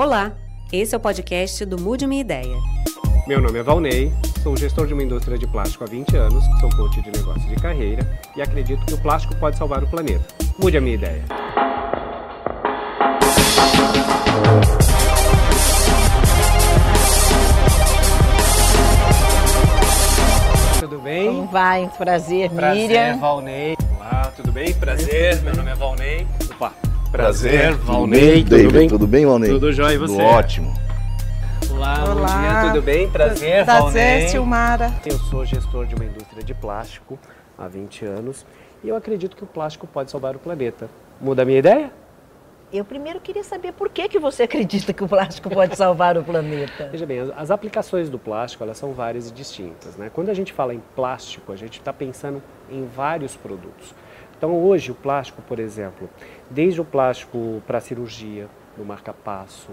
Olá, esse é o podcast do Mude Minha Ideia. Meu nome é Valnei, sou gestor de uma indústria de plástico há 20 anos, sou coach de negócios de carreira e acredito que o plástico pode salvar o planeta. Mude a minha ideia. Tudo bem? Como vai? Prazer, Prazer, Miriam. Valnei. Olá, tudo bem? Prazer, meu nome é Valnei. Opa, Prazer, Valnei, tudo David, bem? Tudo bem, Valnei? Tudo jóia, e Tudo você? ótimo. Olá, bom Olá. dia, tudo bem? Prazer, Prazer, Valnei. Silmara. Eu sou gestor de uma indústria de plástico há 20 anos e eu acredito que o plástico pode salvar o planeta. Muda a minha ideia? Eu primeiro queria saber por que, que você acredita que o plástico pode salvar o planeta. Veja bem, as, as aplicações do plástico elas são várias e distintas. Né? Quando a gente fala em plástico, a gente está pensando em vários produtos. Então hoje o plástico, por exemplo, desde o plástico para cirurgia, do marca-passo,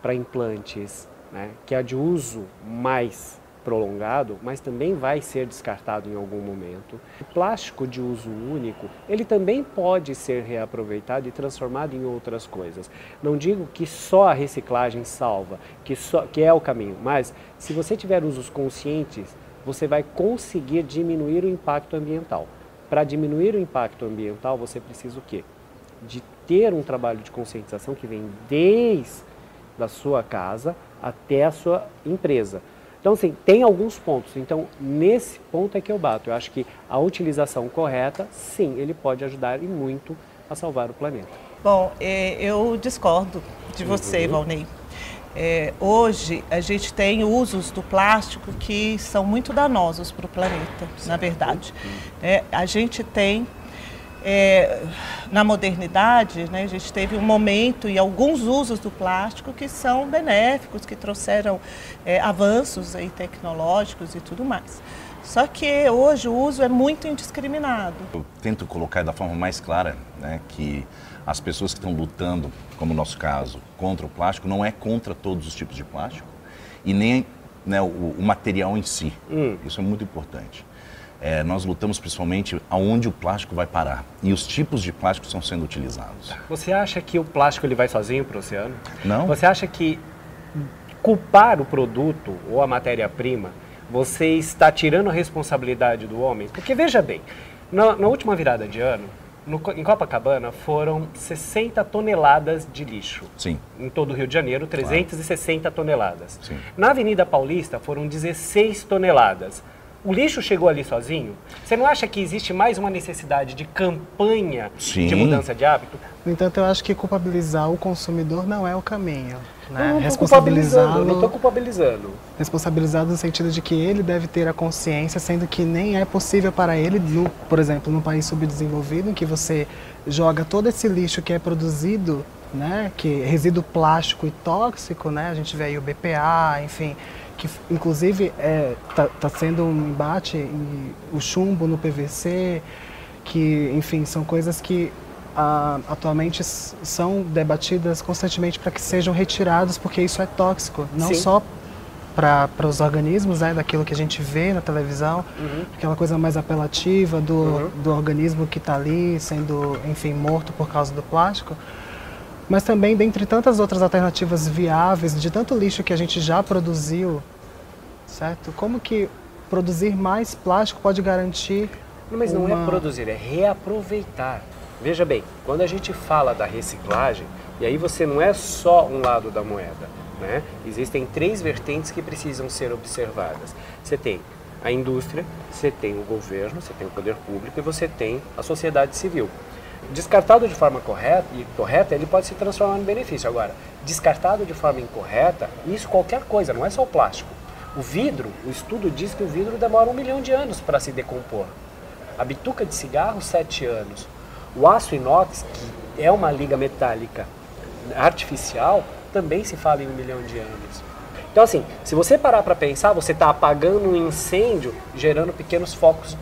para implantes, né, que é de uso mais prolongado, mas também vai ser descartado em algum momento. O plástico de uso único, ele também pode ser reaproveitado e transformado em outras coisas. Não digo que só a reciclagem salva, que, só, que é o caminho, mas se você tiver usos conscientes, você vai conseguir diminuir o impacto ambiental. Para diminuir o impacto ambiental, você precisa o quê? De ter um trabalho de conscientização que vem desde da sua casa até a sua empresa. Então, assim, tem alguns pontos. Então, nesse ponto é que eu bato. Eu acho que a utilização correta, sim, ele pode ajudar e muito a salvar o planeta. Bom, é, eu discordo de você, Uhum. Valnei. É, hoje a gente tem usos do plástico que são muito danosos para o planeta, na verdade. É, a gente tem, é, na modernidade, né, a gente teve um momento e alguns usos do plástico que são benéficos, que trouxeram é, avanços aí, tecnológicos e tudo mais. Só que hoje o uso é muito indiscriminado. Eu tento colocar da forma mais clara né, que as pessoas que estão lutando, como no nosso caso, contra o plástico, não é contra todos os tipos de plástico e nem né, o, o material em si. Hum. Isso é muito importante. É, nós lutamos principalmente aonde o plástico vai parar e os tipos de plástico estão sendo utilizados. Você acha que o plástico ele vai sozinho para o oceano? Não? Você acha que culpar o produto ou a matéria-prima, você está tirando a responsabilidade do homem? Porque veja bem, na, na última virada de ano, no em Copacabana foram 60 toneladas de lixo. Sim. Em todo o Rio de Janeiro, 360 toneladas. Sim. Na Avenida Paulista foram 16 toneladas. O lixo chegou ali sozinho? Você não acha que existe mais uma necessidade de campanha de Sim. mudança de hábito? No entanto, eu acho que culpabilizar o consumidor não é o caminho. Né? não estou culpabilizando, não estou culpabilizando. responsabilizado no sentido de que ele deve ter a consciência, sendo que nem é possível para ele, no, por exemplo, num país subdesenvolvido, em que você joga todo esse lixo que é produzido, né, que é resíduo plástico e tóxico, né, a gente vê aí o BPA, enfim, que inclusive está tá sendo um embate, e o chumbo no PVC, que, enfim, são coisas que ah, atualmente são debatidas constantemente para que sejam retirados, porque isso é tóxico, não Sim. só para os organismos, né, daquilo que a gente vê na televisão, aquela coisa mais apelativa do, Uhum. do organismo que está ali sendo, enfim, morto por causa do plástico, mas também dentre tantas outras alternativas viáveis, de tanto lixo que a gente já produziu, certo? Como que produzir mais plástico pode garantir Não, Mas não é produzir, é reaproveitar. Veja bem, quando a gente fala da reciclagem, e aí você não é só um lado da moeda, né? Existem três vertentes que precisam ser observadas. Você tem a indústria, você tem o governo, você tem o poder público e você tem a sociedade civil. Descartado de forma correta e correta, ele pode se transformar em benefício. Agora, descartado de forma incorreta, isso qualquer coisa, não é só o plástico. O vidro, o estudo diz que o vidro demora um milhão de anos para se decompor. A bituca de cigarro, sete anos. O aço inox, que é uma liga metálica artificial, também se fala em um milhão de anos. Então, assim, se você parar para pensar, você está apagando um incêndio, gerando pequenos focos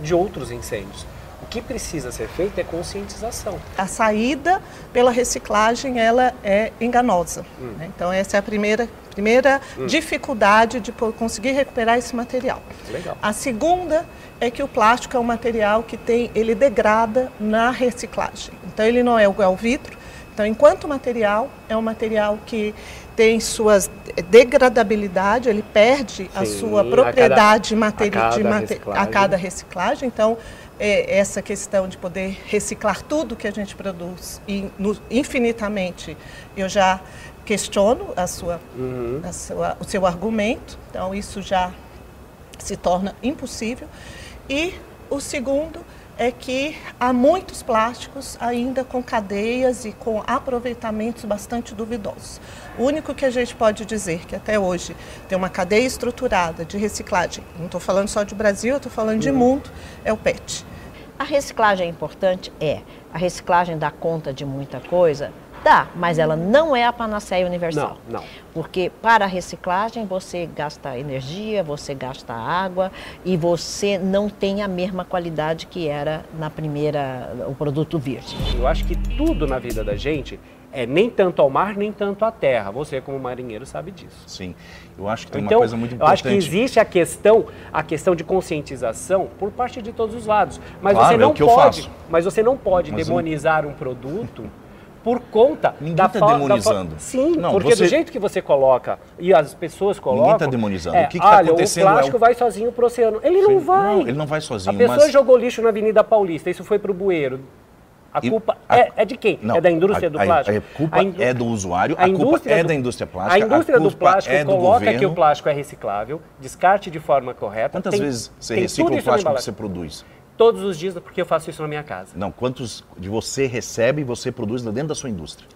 de outros incêndios. O que precisa ser feito é conscientização. a saída pela reciclagem ela é enganosa. né? Então essa é a primeira, primeira dificuldade de conseguir recuperar esse material. Legal. A segunda é que o plástico é um material que tem, ele degrada na reciclagem. Então ele não é igual ao vidro, Então, enquanto material, é um material que tem suas degradabilidade, ele perde a Sim, sua a propriedade cada- materi- a de mate- a reciclagem. cada reciclagem. Então, é, essa questão de poder reciclar tudo que a gente produz e no- infinitamente, eu já questiono a sua, Uhum. a sua- o seu argumento. Então, isso já se torna impossível. E o segundo é que há muitos plásticos ainda com cadeias e com aproveitamentos bastante duvidosos. O único que a gente pode dizer que até hoje tem uma cadeia estruturada de reciclagem, não estou falando só de Brasil, estou falando de mundo, é o PET. A reciclagem é importante? É. A reciclagem dá conta de muita coisa? Dá, mas ela não é a panaceia universal. Não, não. Porque para a reciclagem você gasta energia, você gasta água e você não tem a mesma qualidade que era na primeira, o produto virgem. Eu acho que tudo na vida da gente é nem tanto ao mar, nem tanto à terra. Você, como marinheiro, sabe disso. Sim. Eu acho que tem então, uma coisa muito eu importante. acho que existe a questão, a questão de conscientização por parte de todos os lados. Mas Claro, você é não o que eu pode, faço. mas você não pode Mas eu- demonizar um produto por conta Ninguém da tá fa- da demonizando. Sim, Não, porque você- do jeito que você coloca e as pessoas colocam. Ninguém tá demonizando. É, O que que tá olha, acontecendo o é plástico o- vai sozinho pro oceano. Ele não Sim. vai. Não, ele não vai sozinho, A pessoa mas- jogou lixo na Avenida Paulista, isso foi pro bueiro. A culpa a- é, é de quem? Não, é da indústria a- do a- plástico? A, culpa indú- é do usuário, a, a culpa é do- da indústria A plástica, indústria do culpa plástico é do coloca que governo. o plástico é reciclável, descarte de forma correta. Quantas tem- vezes você recicla o plástico que você produz? Todos os dias, porque eu faço isso na minha casa. Não, quantos de você recebe e você produz dentro da sua indústria?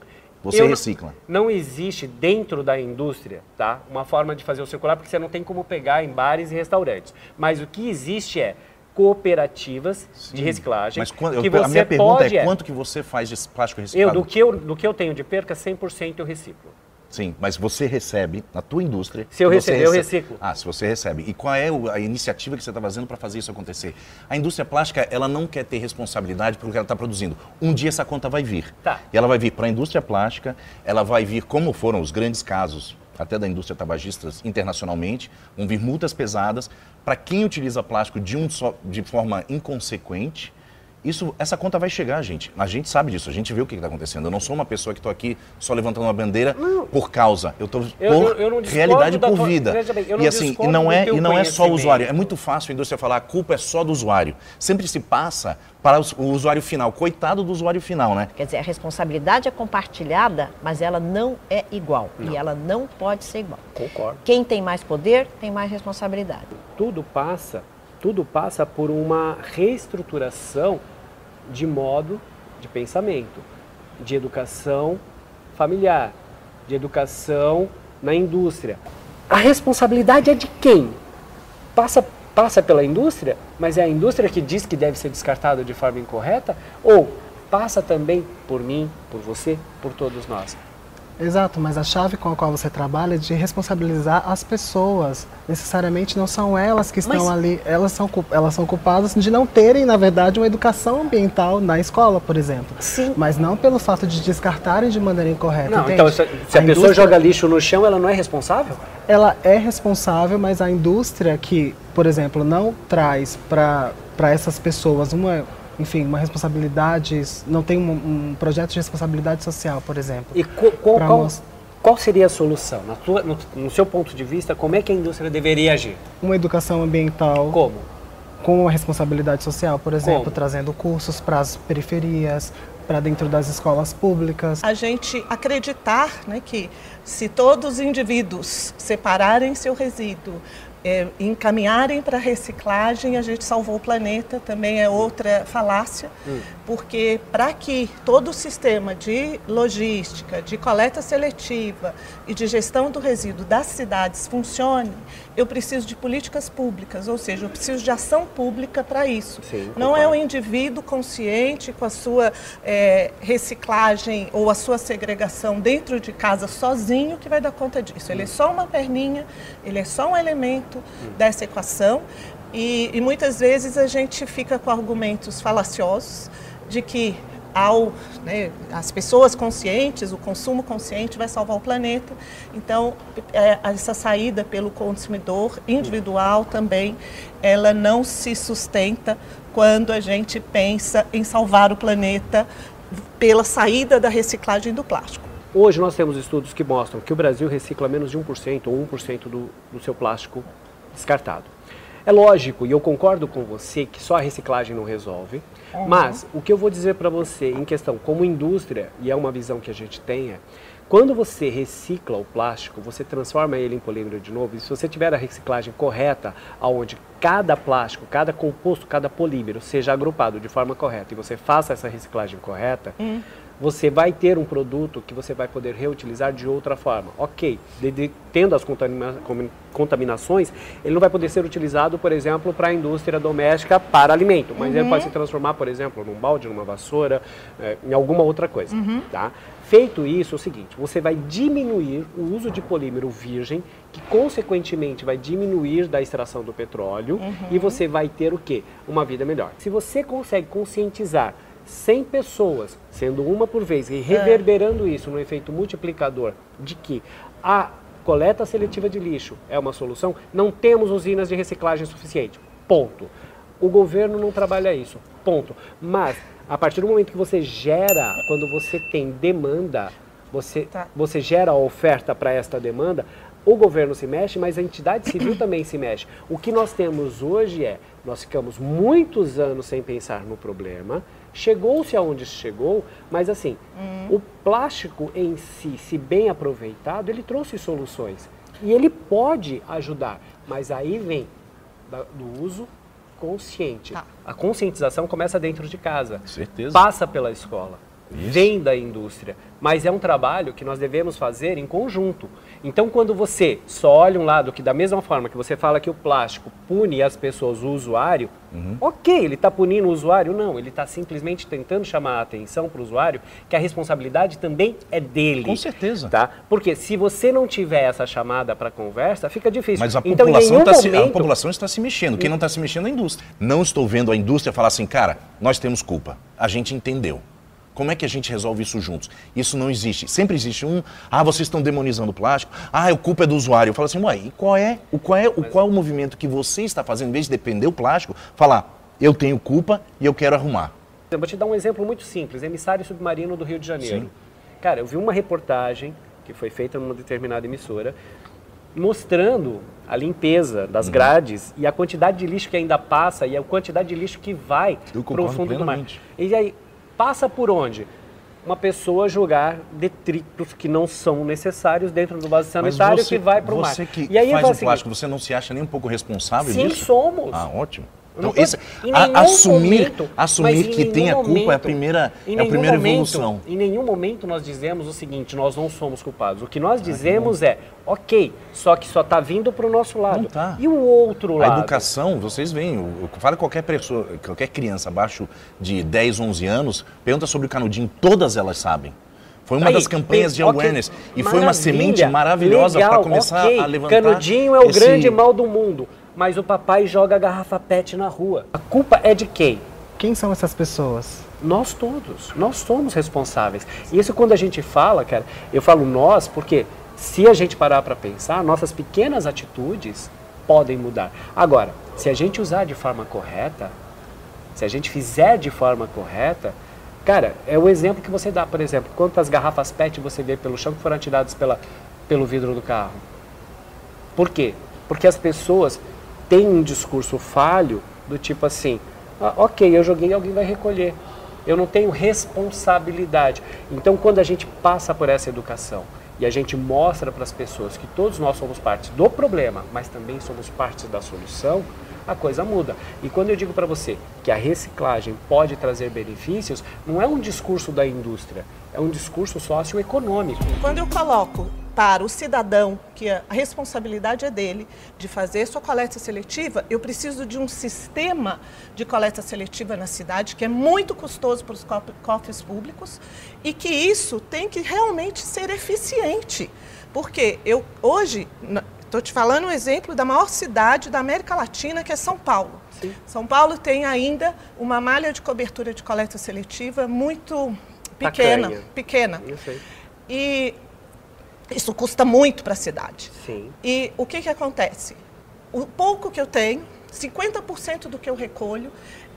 Você Eu não- recicla. Não existe dentro da indústria, tá? Uma forma de fazer o circular, porque você não tem como pegar em bares e restaurantes. Mas o que existe é cooperativas de reciclagem. Mas quando, que eu- você a minha pergunta pode, é quanto que você faz de plástico Eu, reciclado? do que eu, do que eu tenho de perca, 100% eu reciclo. Sim, mas você recebe na tua indústria. Se eu receber, eu recebe- reciclo. Ah, se você recebe. E qual é a iniciativa que você está fazendo para fazer isso acontecer? A indústria plástica, ela não quer ter responsabilidade pelo que ela está produzindo. Um dia essa conta vai vir. Tá. E ela vai vir para a indústria plástica, ela vai vir, como foram os grandes casos, até da indústria tabagista internacionalmente, vão vir multas pesadas para quem utiliza plástico de, um só, de forma inconsequente. Isso, essa conta vai chegar, gente. A gente sabe disso, a gente vê o que está acontecendo. Eu não sou uma pessoa que estou aqui só levantando uma bandeira por causa. Eu estou por eu- eu não realidade da por tua- vida. não e assim, e não é e não é só o usuário. É muito fácil a indústria falar a culpa é só do usuário. Sempre se passa para o usuário final. Coitado do usuário final, né? Quer dizer, a responsabilidade é compartilhada, mas ela não é igual. E ela não pode ser igual. Concordo. Quem tem mais poder tem mais responsabilidade. tudo passa, tudo passa por uma reestruturação de modo de pensamento, de educação familiar, de educação na indústria. A responsabilidade é de quem? Passa, passa pela indústria, mas é a indústria que diz que deve ser descartado de forma incorreta? Ou passa também por mim, por você, por todos nós? Exato, mas a chave com a qual você trabalha é de responsabilizar as pessoas. Necessariamente não são elas que estão Mas- ali, elas são, elas são culpadas de não terem, na verdade, uma educação ambiental na escola, por exemplo. Sim. Mas não pelo fato de descartarem de maneira incorreta. Não, entende? então se, se a, pessoa indústria- joga lixo no chão, ela não é responsável? ela é responsável, mas a indústria que, por exemplo, não traz para essas pessoas uma, enfim, uma responsabilidade, não tem um, um projeto de responsabilidade social, por exemplo. E co- qual, qual, qual seria a solução? Na tua- no, no seu ponto de vista, como é que a indústria deveria agir? Uma educação ambiental Como? com uma responsabilidade social, por exemplo, Como? trazendo cursos para as periferias, para dentro das escolas públicas. a gente acreditar né, que se todos os indivíduos separarem seu resíduo, é, encaminharem para a reciclagem, a gente salvou o planeta, também é outra falácia, porque para que todo o sistema de logística, de coleta seletiva e de gestão do resíduo das cidades funcione, eu preciso de políticas públicas, ou seja, eu preciso de ação pública para isso. Sim, Não é o indivíduo consciente com a sua eh, reciclagem ou a sua segregação dentro de casa sozinho que vai dar conta disso. Ele é só uma perninha, ele é só um elemento dessa equação e, e muitas vezes a gente fica com argumentos falaciosos de que ao né, as pessoas conscientes, o consumo consciente vai salvar o planeta. Então, é, essa saída pelo consumidor individual também, ela não se sustenta quando a gente pensa em salvar o planeta pela saída da reciclagem do plástico. Hoje nós temos estudos que mostram que o Brasil recicla menos de 1% ou 1% do, do seu plástico descartado. É lógico, e eu concordo com você, que só a reciclagem não resolve, uhum. mas o que eu vou dizer para você em questão como indústria, e é uma visão que a gente tem, é quando você recicla o plástico, você transforma ele em polímero de novo, e se você tiver a reciclagem correta, onde cada plástico, cada composto, cada polímero seja agrupado de forma correta e você faça essa reciclagem correta, uhum você vai ter um produto que você vai poder reutilizar de outra forma. Ok, de, de, tendo as contamina, contaminações, ele não vai poder ser utilizado, por exemplo, para a indústria doméstica para alimento, mas uhum. ele pode se transformar, por exemplo, num balde, numa vassoura, é, em alguma outra coisa. Uhum. Tá? Feito isso, é o seguinte, você vai diminuir o uso de polímero virgem, que consequentemente vai diminuir da extração do petróleo, uhum. e você vai ter o quê? Uma vida melhor. Se você consegue conscientizar 100 pessoas, sendo uma por vez, e reverberando é. isso no efeito multiplicador de que a coleta seletiva de lixo é uma solução, não temos usinas de reciclagem suficiente. Ponto. O governo não trabalha isso. Ponto. Mas, a partir do momento que você gera, quando você tem demanda, você, tá. você gera a oferta para esta demanda, o governo se mexe, mas a entidade civil também se mexe. O que nós temos hoje é, nós ficamos muitos anos sem pensar no problema, chegou-se aonde chegou, mas assim, uhum. o plástico em si, se bem aproveitado, ele trouxe soluções. E ele pode ajudar, mas aí vem do uso consciente. Tá. A conscientização começa dentro de casa. Certeza. Passa pela escola. Isso. Vem da indústria. Mas é um trabalho que nós devemos fazer em conjunto. Então, quando você só olha um lado que, da mesma forma que você fala que o plástico pune as pessoas, o usuário, uhum. ok, ele está punindo o usuário? Não, ele está simplesmente tentando chamar a atenção para o usuário que a responsabilidade também é dele. Com certeza. Tá? Porque se você não tiver essa chamada para conversa, fica difícil. Mas a, então, população tá momento... se, a população está se mexendo. Quem não está se mexendo é a indústria. Não estou vendo a indústria falar assim, cara, nós temos culpa. A gente entendeu. Como é que a gente resolve isso juntos? Isso não existe. Sempre existe um, ah, vocês estão demonizando o plástico, ah, a culpa é do usuário. Eu falo assim, uai, e qual é, o, qual, é, o, qual é o movimento que você está fazendo, em vez de depender do plástico, falar, eu tenho culpa e eu quero arrumar? Eu vou te dar um exemplo muito simples, emissário submarino do Rio de Janeiro. Sim. Cara, eu vi uma reportagem que foi feita numa determinada emissora, mostrando a limpeza das uhum. grades e a quantidade de lixo que ainda passa e a quantidade de lixo que vai para o fundo plenamente. do mar. E aí, passa por onde? Uma pessoa jogar detritos que não são necessários dentro do vaso sanitário você, que vai para o mar. Você que e aí faz o assim, plástico, você não se acha nem um pouco responsável sim, disso? Sim, somos. Ah, ótimo. Então, esse, a, assumir, momento, assumir que tem a culpa momento, é a primeira, é a primeira momento, evolução. Em nenhum momento nós dizemos o seguinte, nós não somos culpados. O que nós dizemos ah, é, ok, só que só está vindo para o nosso lado. Tá. E o outro lado? A educação, vocês veem, fala qualquer pessoa, qualquer criança abaixo de 10, 11 anos, pergunta sobre o canudinho, todas elas sabem. Foi uma Aí, das campanhas de awareness okay, e foi uma semente maravilhosa para começar okay, a levantar. Canudinho é o esse... grande mal do mundo mas o papai joga a garrafa PET na rua. A culpa é de quem? Quem são essas pessoas? Nós todos. Nós somos responsáveis. Isso quando a gente fala, cara, eu falo nós porque se a gente parar para pensar, nossas pequenas atitudes podem mudar. Agora, se a gente usar de forma correta, se a gente fizer de forma correta, cara, é o exemplo que você dá, por exemplo, quantas garrafas PET você vê pelo chão que foram tiradas pela, pelo vidro do carro. Por quê? Porque as pessoas tem um discurso falho do tipo assim, ah, ok, eu joguei, alguém vai recolher. Eu não tenho responsabilidade. Então, quando a gente passa por essa educação e a gente mostra para as pessoas que todos nós somos parte do problema, mas também somos parte da solução, a coisa muda. E quando eu digo para você que a reciclagem pode trazer benefícios, não é um discurso da indústria, é um discurso socioeconômico. Quando eu coloco para o cidadão, que a responsabilidade é dele, de fazer sua coleta seletiva, eu preciso de um sistema de coleta seletiva na cidade que é muito custoso para os cofres públicos e que isso tem que realmente ser eficiente. Porque eu hoje estou te falando um exemplo da maior cidade da América Latina, que é São Paulo. Sim. São Paulo tem ainda uma malha de cobertura de coleta seletiva muito pequena, pequena. E isso custa muito para a cidade. Sim. E o que, que acontece? O pouco que eu tenho, 50% do que eu recolho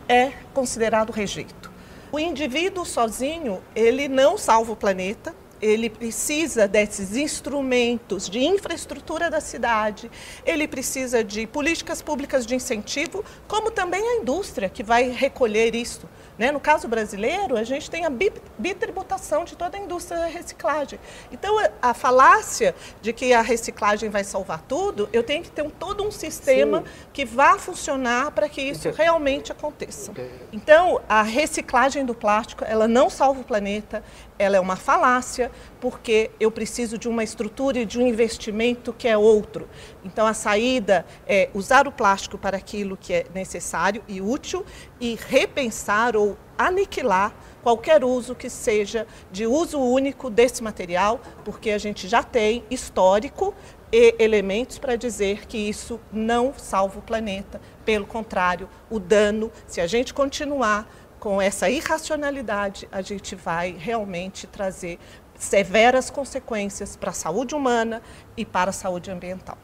é considerado rejeito. O indivíduo sozinho, ele não salva o planeta, ele precisa desses instrumentos de infraestrutura da cidade, ele precisa de políticas públicas de incentivo, como também a indústria que vai recolher isso. Né? No caso brasileiro, a gente tem a bitributação de toda a indústria da reciclagem. Então, a falácia de que a reciclagem vai salvar tudo, eu tenho que ter um, todo um sistema Sim. que vá funcionar para que isso realmente aconteça. Então, a reciclagem do plástico, ela não salva o planeta, ela é uma falácia, porque eu preciso de uma estrutura e de um investimento que é outro. Então, a saída é usar o plástico para aquilo que é necessário e útil e repensar ou aniquilar qualquer uso que seja de uso único desse material, porque a gente já tem histórico e elementos para dizer que isso não salva o planeta. Pelo contrário, o dano, se a gente continuar com essa irracionalidade, a gente vai realmente trazer severas consequências para a saúde humana e para a saúde ambiental.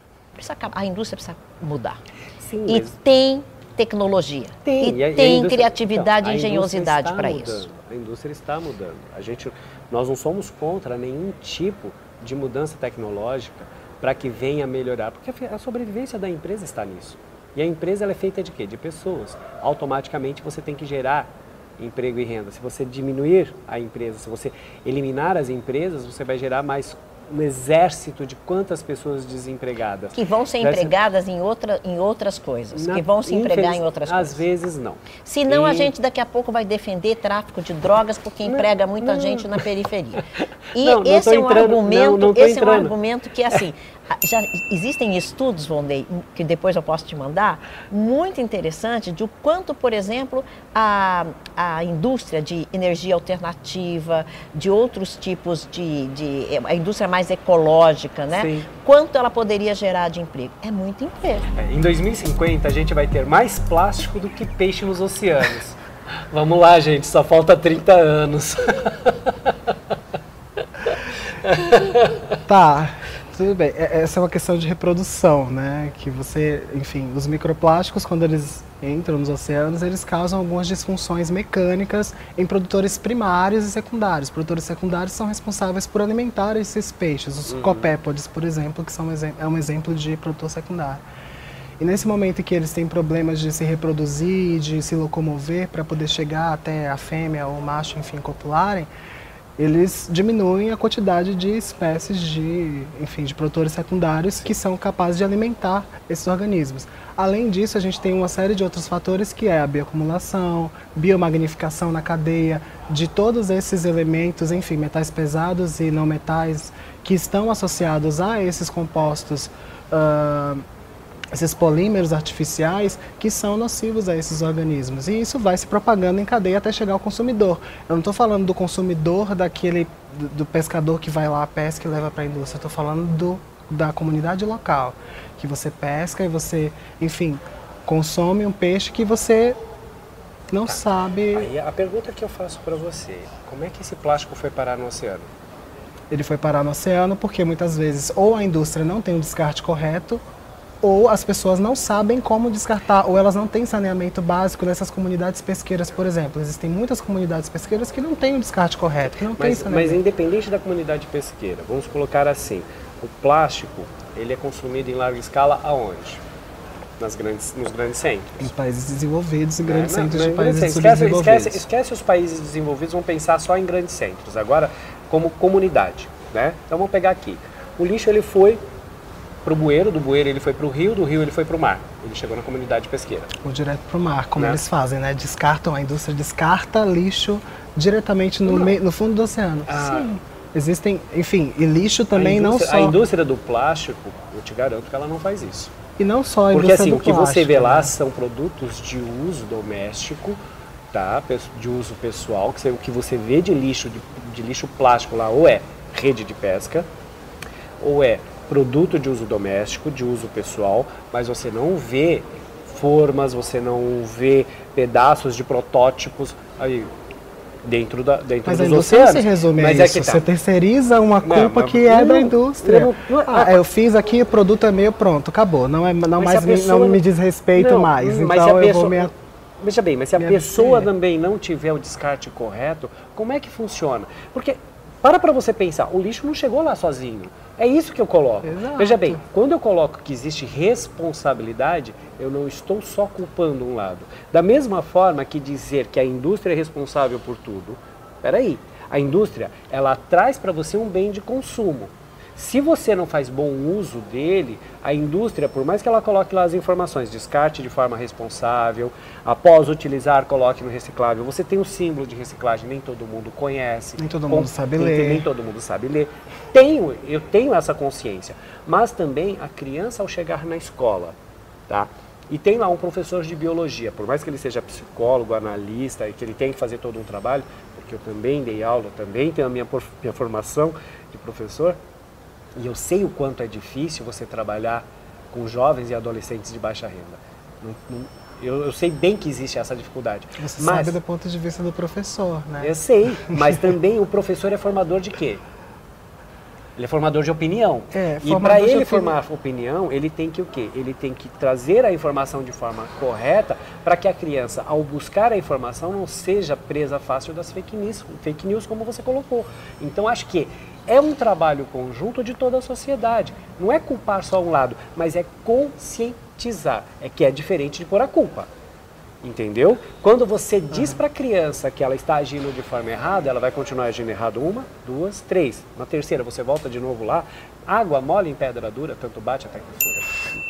A indústria precisa mudar. Sim, e tem tecnologia. Tem. E, e tem criatividade então, e engenhosidade para isso. A indústria está mudando. A gente, nós não somos contra nenhum tipo de mudança tecnológica para que venha melhorar, porque a sobrevivência da empresa está nisso. E a empresa é feita de quê? De pessoas. Automaticamente você tem que gerar emprego e renda. Se você diminuir a empresa, se você eliminar as empresas, você vai gerar mais um exército de quantas pessoas desempregadas. Que vão ser empregadas em, outra, em outras coisas, Na, que vão se empregar em outras às coisas. Às vezes não. Senão e... a gente daqui a pouco vai defender tráfico de drogas porque emprega muita não. gente na periferia. E não, esse é um entrando, argumento, esse entrando. é um argumento que assim, já existem estudos, Vondei, que depois eu posso te mandar, muito interessante de o quanto, por exemplo, a, a indústria de energia alternativa, de outros tipos de, de a indústria mais ecológica, né? Sim. Quanto ela poderia gerar de emprego? É muito emprego. É, em 2050 a gente vai ter mais plástico do que peixe nos oceanos. Vamos lá, gente, só falta 30 anos. tá. Tudo bem. É, essa é uma questão de reprodução, né? Que você, enfim, os microplásticos, quando eles entram nos oceanos, eles causam algumas disfunções mecânicas em produtores primários e secundários. Produtores secundários são responsáveis por alimentar esses peixes, os uhum. copépodes, por exemplo, que são um é um exemplo de produtor secundário. E nesse momento em que eles têm problemas de se reproduzir, de se locomover para poder chegar até a fêmea ou o macho, enfim, copularem, eles diminuem a quantidade de espécies de, enfim, de produtores secundários que são capazes de alimentar esses organismos. Além disso, a gente tem uma série de outros fatores que é a bioacumulação, biomagnificação na cadeia de todos esses elementos, enfim, metais pesados e não metais que estão associados a esses compostos uh, esses polímeros artificiais que são nocivos a esses organismos. E isso vai se propagando em cadeia até chegar ao consumidor. Eu não estou falando do consumidor daquele do, do, pescador que vai lá, pesca e leva para a indústria. Estou falando do, da comunidade local, que você pesca e você, enfim, consome um peixe que você não tá. sabe. Aí a pergunta que eu faço para você, como é que esse plástico foi parar no oceano? Ele foi parar no oceano porque muitas vezes ou a indústria não tem o descarte correto ou as pessoas não sabem como descartar, ou elas não têm saneamento básico nessas comunidades pesqueiras, por exemplo. Existem muitas comunidades pesqueiras que não têm o descarte correto, que não mas, saneamento. Mas independente da comunidade pesqueira, vamos colocar assim, o plástico, ele é consumido em larga escala aonde? Nas grandes, nos grandes centros. Em países desenvolvidos e grandes é, centros de países esquece, esquece, esquece os países desenvolvidos, vamos pensar só em grandes centros. Agora, como comunidade, né? Então vamos pegar aqui. O lixo ele foi para o bueiro, do bueiro ele foi para o rio, do rio ele foi para o mar. Ele chegou na comunidade pesqueira. Ou direto para o mar, como né? eles fazem, né? Descartam, a indústria descarta lixo diretamente no, meio, no fundo do oceano. Ah, Sim. Existem, enfim, e lixo também não só... A indústria do plástico, eu te garanto que ela não faz isso. E não só a Porque assim, o que você vê lá né? são produtos de uso doméstico, tá? De uso pessoal, que o que você vê de lixo, de, de lixo plástico lá, ou é rede de pesca, ou é produto de uso doméstico, de uso pessoal, mas você não vê formas, você não vê pedaços de protótipos aí dentro da dentro mas dos a oceanos. se resume mas a isso. É que tá. Você terceiriza uma culpa não, que é da indústria. Não, não, ah, eu fiz aqui, o produto é meu, pronto, acabou. Não é não mais pessoa, me, não me diz respeito mais. Então eu vou me Veja bem, mas se a pessoa também não tiver o descarte correto, como é que funciona? Porque para para você pensar, o lixo não chegou lá sozinho. É isso que eu coloco. Exato. Veja bem, quando eu coloco que existe responsabilidade, eu não estou só culpando um lado. Da mesma forma que dizer que a indústria é responsável por tudo, peraí, a indústria ela traz para você um bem de consumo. Se você não faz bom uso dele, a indústria, por mais que ela coloque lá as informações, descarte de forma responsável, após utilizar, coloque no reciclável, você tem o símbolo de reciclagem, nem todo mundo conhece. Nem todo mundo sabe ler. Nem, nem todo mundo sabe ler. Tenho, eu tenho essa consciência. Mas também a criança ao chegar na escola, tá? E tem lá um professor de biologia, por mais que ele seja psicólogo, analista e que ele tenha que fazer todo um trabalho, porque eu também dei aula, também tenho a minha, minha formação de professor, e eu sei o quanto é difícil você trabalhar com jovens e adolescentes de baixa renda. Não, não, eu, eu, sei bem que existe essa dificuldade. Você mas, sabe do ponto de vista do professor, né? Eu sei, mas também o professor é formador de quê? Ele é formador de opinião. É, e para ele formar opinião, ele tem que o quê? Ele tem que trazer a informação de forma correta para que a criança, ao buscar a informação, não seja presa fácil das fake news, fake news como você colocou. Então acho que é um trabalho conjunto de toda a sociedade. Não é culpar só um lado, mas é conscientizar. É que é diferente de pôr a culpa. Entendeu? Quando você diz para a criança que ela está agindo de forma errada, ela vai continuar agindo errado uma, duas, três. Na terceira, você volta de novo lá. Água mole em pedra dura, tanto bate até que fura.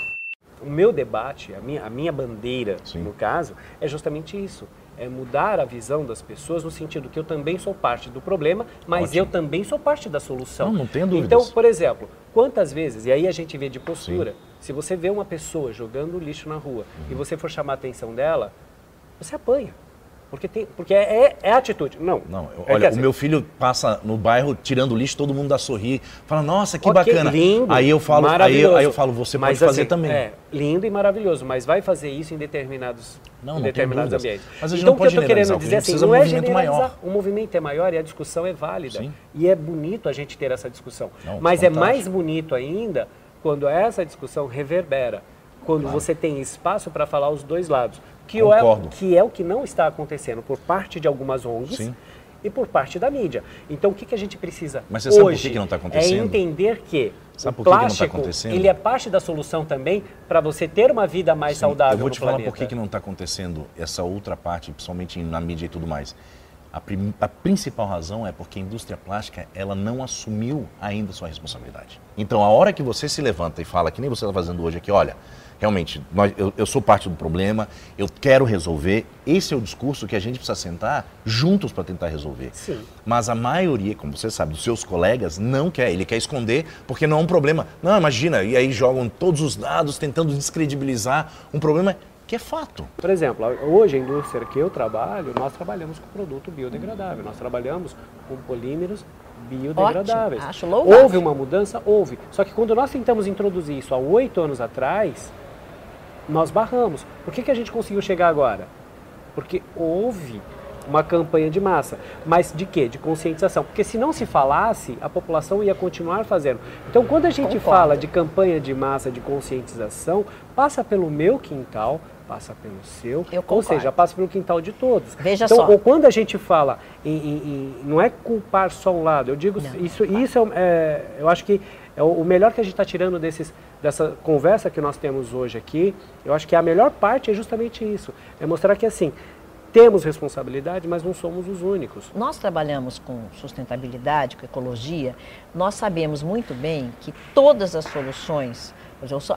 O meu debate, a minha, a minha bandeira, Sim. no caso, é justamente isso é mudar a visão das pessoas no sentido que eu também sou parte do problema, mas Ótimo. eu também sou parte da solução. Não, não tenho dúvidas. Então, por exemplo, quantas vezes, e aí a gente vê de postura, Sim. se você vê uma pessoa jogando lixo na rua uhum. e você for chamar a atenção dela, você apanha. Porque, tem, porque é, é, atitude. Não. Não, é olha, o meu filho passa no bairro tirando lixo, todo mundo dá sorrir, fala, nossa, que okay, bacana. Lindo, aí eu falo, aí, aí, eu falo, você mas, pode fazer assim, também. É, lindo e maravilhoso, mas vai fazer isso em determinados, não, em determinados ambientes. Mas a gente então, não pode o que eu estou querendo dizer assim, não um é generalizar. Maior. O movimento é maior e a discussão é válida. Sim. E é bonito a gente ter essa discussão. Não, mas fantástico. é mais bonito ainda quando essa discussão reverbera. Quando claro. você tem espaço para falar os dois lados que é, que é o que não está acontecendo por parte de algumas ONGs Sim. e por parte da mídia. Então, o que, que a gente precisa Mas você hoje sabe por que, não está acontecendo? É entender que sabe o plástico, que ele é parte da solução também para você ter uma vida mais Sim, saudável Eu vou te falar planeta. por que, que não está acontecendo essa outra parte, principalmente na mídia e tudo mais. A, prim, a, principal razão é porque a indústria plástica ela não assumiu ainda sua responsabilidade. Então, a hora que você se levanta e fala, que nem você está fazendo hoje aqui, olha, realmente, nós, eu, eu, sou parte do problema, eu quero resolver. Esse é o discurso que a gente precisa sentar juntos para tentar resolver. Sim. Mas a maioria, como você sabe, dos seus colegas não quer. Ele quer esconder porque não é um problema. Não, imagina, e aí jogam todos os dados tentando descredibilizar um problema que é fato. Por exemplo, hoje a indústria que eu trabalho, nós trabalhamos com produto biodegradável, nós trabalhamos com polímeros biodegradáveis. Ótimo, acho louvável. Houve uma mudança? Houve. Só que quando nós tentamos introduzir isso há oito anos atrás, nós barramos. Por que, que a gente conseguiu chegar agora? Porque houve uma campanha de massa. Mas de quê? De conscientização. Porque se não se falasse, a população ia continuar fazendo. Então, quando a gente Concordo. fala de campanha de massa, de conscientização, passa pelo meu quintal, passa pelo seu, ou seja, passa pelo quintal de todos. Veja então, só. Ou quando a gente fala em, em, em, não é culpar só um lado, eu digo não, isso, isso é, é, eu acho que é o melhor que a gente está tirando desses, dessa conversa que nós temos hoje aqui. Eu acho que a melhor parte é justamente isso, é mostrar que assim temos responsabilidade, mas não somos os únicos. Nós trabalhamos com sustentabilidade, com ecologia, nós sabemos muito bem que todas as soluções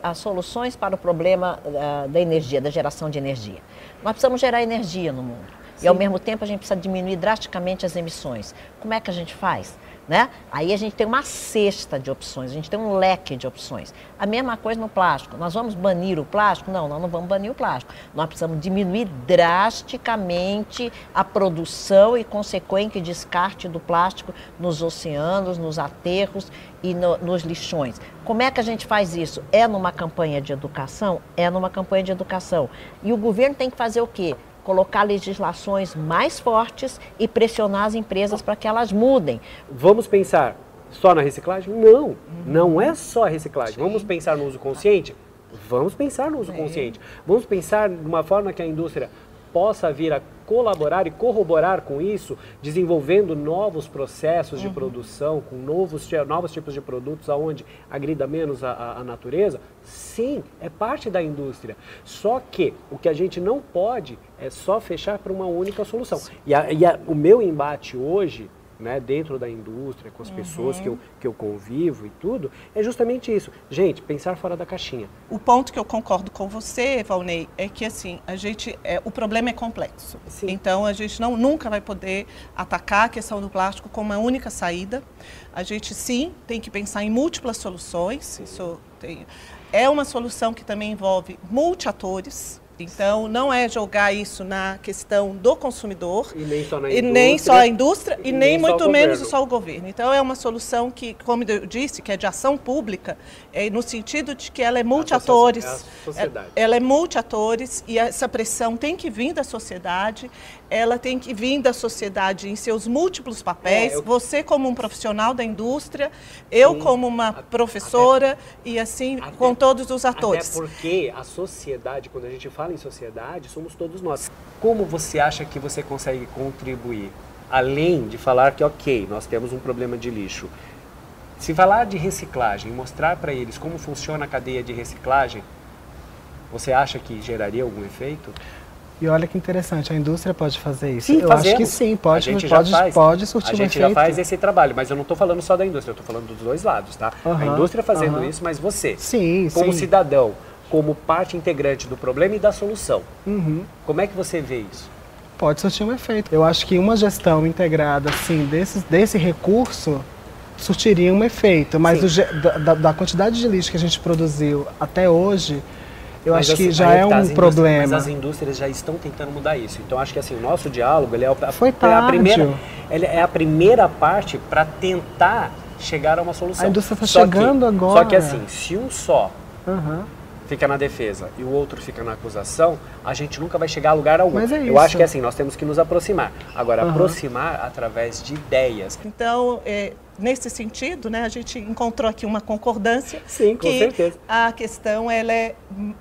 as soluções para o problema uh, da energia, da geração de energia. Nós precisamos gerar energia no mundo. Sim. E ao mesmo tempo a gente precisa diminuir drasticamente as emissões. Como é que a gente faz? Né? Aí a gente tem uma cesta de opções, a gente tem um leque de opções. A mesma coisa no plástico. Nós vamos banir o plástico? Não, nós não vamos banir o plástico. Nós precisamos diminuir drasticamente a produção e consequente descarte do plástico nos oceanos, nos aterros e no, nos lixões. Como é que a gente faz isso? É numa campanha de educação? É numa campanha de educação. E o governo tem que fazer o quê? Colocar legislações mais fortes e pressionar as empresas para que elas mudem. Vamos pensar só na reciclagem? Não, uhum. não é só a reciclagem. Sim. Vamos pensar no uso consciente? Vamos pensar no uso consciente. Vamos pensar de uma forma que a indústria possa vir a colaborar e corroborar com isso, desenvolvendo novos processos de uhum. produção, com novos, novos tipos de produtos aonde agrida menos a, a, natureza, sim, é parte da indústria. Só que o que a gente não pode é só fechar para uma única solução. E, a, e o meu embate hoje né, dentro da indústria, com as uhum. pessoas que eu, que eu convivo e tudo, é justamente isso. Gente, pensar fora da caixinha. O ponto que eu concordo com você, Valnei, é que assim, a gente, é, o problema é complexo. Sim. Então a gente não, nunca vai poder atacar a questão do plástico como uma única saída. A gente sim tem que pensar em múltiplas soluções. Isso tem, é uma solução que também envolve multiatores. Então, não é jogar isso na questão do consumidor, e nem só, na indústria, e nem só a indústria, e, e nem, nem muito menos só o governo. Então, é uma solução que, como eu disse, que é de ação pública, é no sentido de que ela é multiatores. É ela é multiatores e essa pressão tem que vir da sociedade, ela tem que vir da sociedade em seus múltiplos papéis. É, eu... Você como um profissional da indústria, eu Sim. como uma professora e assim até, com todos os atores. Até porque a sociedade, quando a gente fala em sociedade, somos todos nós. Como você acha que você consegue contribuir? Além de falar que, ok, nós temos um problema de lixo, se falar de reciclagem, mostrar para eles como funciona a cadeia de reciclagem, você acha que geraria algum efeito? E olha que interessante, a indústria pode fazer isso. Sim, eu fazemos. acho que sim, pode, pode, pode surtir A gente já faz esse trabalho, mas eu não estou falando só da indústria, eu estou falando dos dois lados, tá? Uhum, a indústria fazendo uhum. isso, mas você, sim, como sim. cidadão, como parte integrante do problema e da solução, uhum. como é que você vê isso? Pode surtir um efeito. Eu acho que uma gestão integrada, assim, desse, desse recurso surtiria um efeito, mas o, da, da, quantidade de lixo que a gente produziu até hoje, eu mas acho que já é tá, um problema. Mas as indústrias já estão tentando mudar isso. Então acho que assim o nosso diálogo ele é, a, Foi é a primeira, ele é a primeira parte para tentar chegar a uma solução. A indústria está chegando que, agora. Só que assim, se um só uhum. fica na defesa e o outro fica na acusação, a gente nunca vai chegar a lugar algum. Mas é Eu acho que assim nós temos que nos aproximar. Agora uhum. aproximar através de ideias. Então é, nesse sentido, né, a gente encontrou aqui uma concordância. Sim, com que certeza. A questão ela é,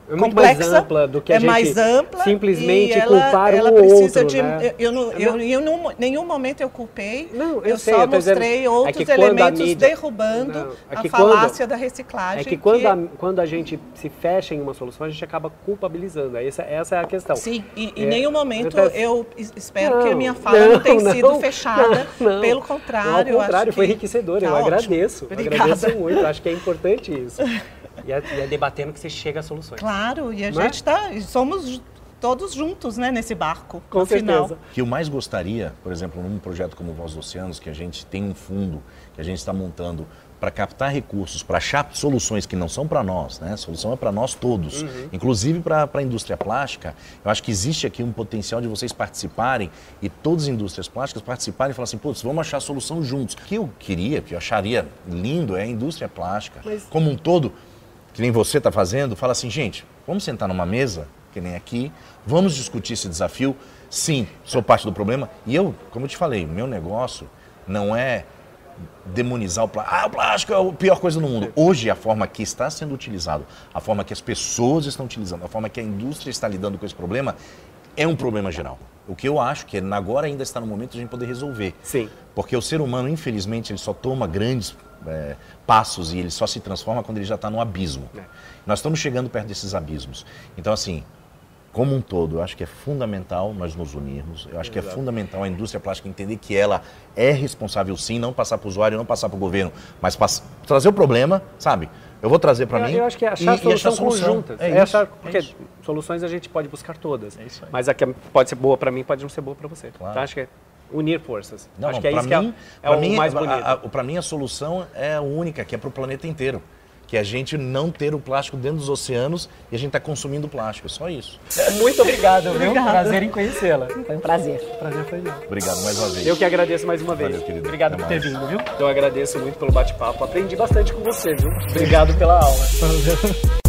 é complexa, mais ampla do que a é gente mais ampla simplesmente ela, culpar ela precisa outro, de, né? eu, eu, eu, eu, em nenhum momento eu culpei. Não, eu, eu sei, só mostrei dizendo, outros é elementos mídia, derrubando não, é a falácia quando, da reciclagem. É que quando, que... A, quando a gente se fecha em uma solução, a gente acaba culpabilizando. Essa, essa é a questão. Sim, e em é, nenhum momento eu espero não, que a minha fala não, não tenha sido fechada. Pelo contrário, ao contrário, foi que... enriquecedor. Tá eu ótimo. agradeço. Obrigada. Agradeço muito. Acho que é importante isso. E é, e é debatendo que você chega a soluções. Claro, e a Não gente está. É? Somos todos juntos né, nesse barco. Com certeza. Final. que eu mais gostaria, por exemplo, num projeto como Voz dos Oceanos, que a gente tem um fundo que a gente está montando para captar recursos, para achar soluções que não são para nós, né? A solução é para nós todos, uhum. inclusive para a indústria plástica. Eu acho que existe aqui um potencial de vocês participarem e todas as indústrias plásticas participarem e falar assim, putz, vamos achar a solução juntos. O que eu queria, que eu acharia lindo é a indústria plástica Mas... como um todo, que nem você está fazendo, fala assim, gente, vamos sentar numa mesa, que nem aqui, vamos discutir esse desafio. Sim, sou parte do problema. E eu, como eu te falei, meu negócio não é demonizar o plástico. Ah, o plástico é a pior coisa do mundo. Hoje, a forma que está sendo utilizado, a forma que as pessoas estão utilizando, a forma que a indústria está lidando com esse problema, é um problema geral. O que eu acho que agora ainda está no momento de a gente poder resolver. Sim. Porque o ser humano, infelizmente, ele só toma grandes é, passos e ele só se transforma quando ele já está no abismo. É. Nós estamos chegando perto desses abismos. Então, assim, como um todo, eu acho que é fundamental nós nos unirmos. Eu acho que é fundamental a indústria plástica entender que ela é responsável sim, não passar para o usuário, não passar para o governo, mas trazer o problema, sabe? Eu vou trazer para mim. Eu acho que é achar e, solução, e solução conjuntas. É, é achar, porque é soluções a gente pode buscar todas. É mas a que pode ser boa para mim pode não ser boa para você. Claro. Então acho que é unir forças. Não, acho não, que é isso mim, que é, é o mim, mais bonito. Para mim a solução é a única, que é para o planeta inteiro que é a gente não ter o plástico dentro dos oceanos e a gente está consumindo plástico. É só isso. Muito obrigado, viu? Prazer em conhecê-la. Foi um prazer. Prazer foi meu. Obrigado mais uma vez. Eu que agradeço mais uma vez. Valeu, querido. Obrigado Até por ter mais. vindo, viu? Eu agradeço muito pelo bate-papo. Aprendi bastante com você, viu? Obrigado pela aula.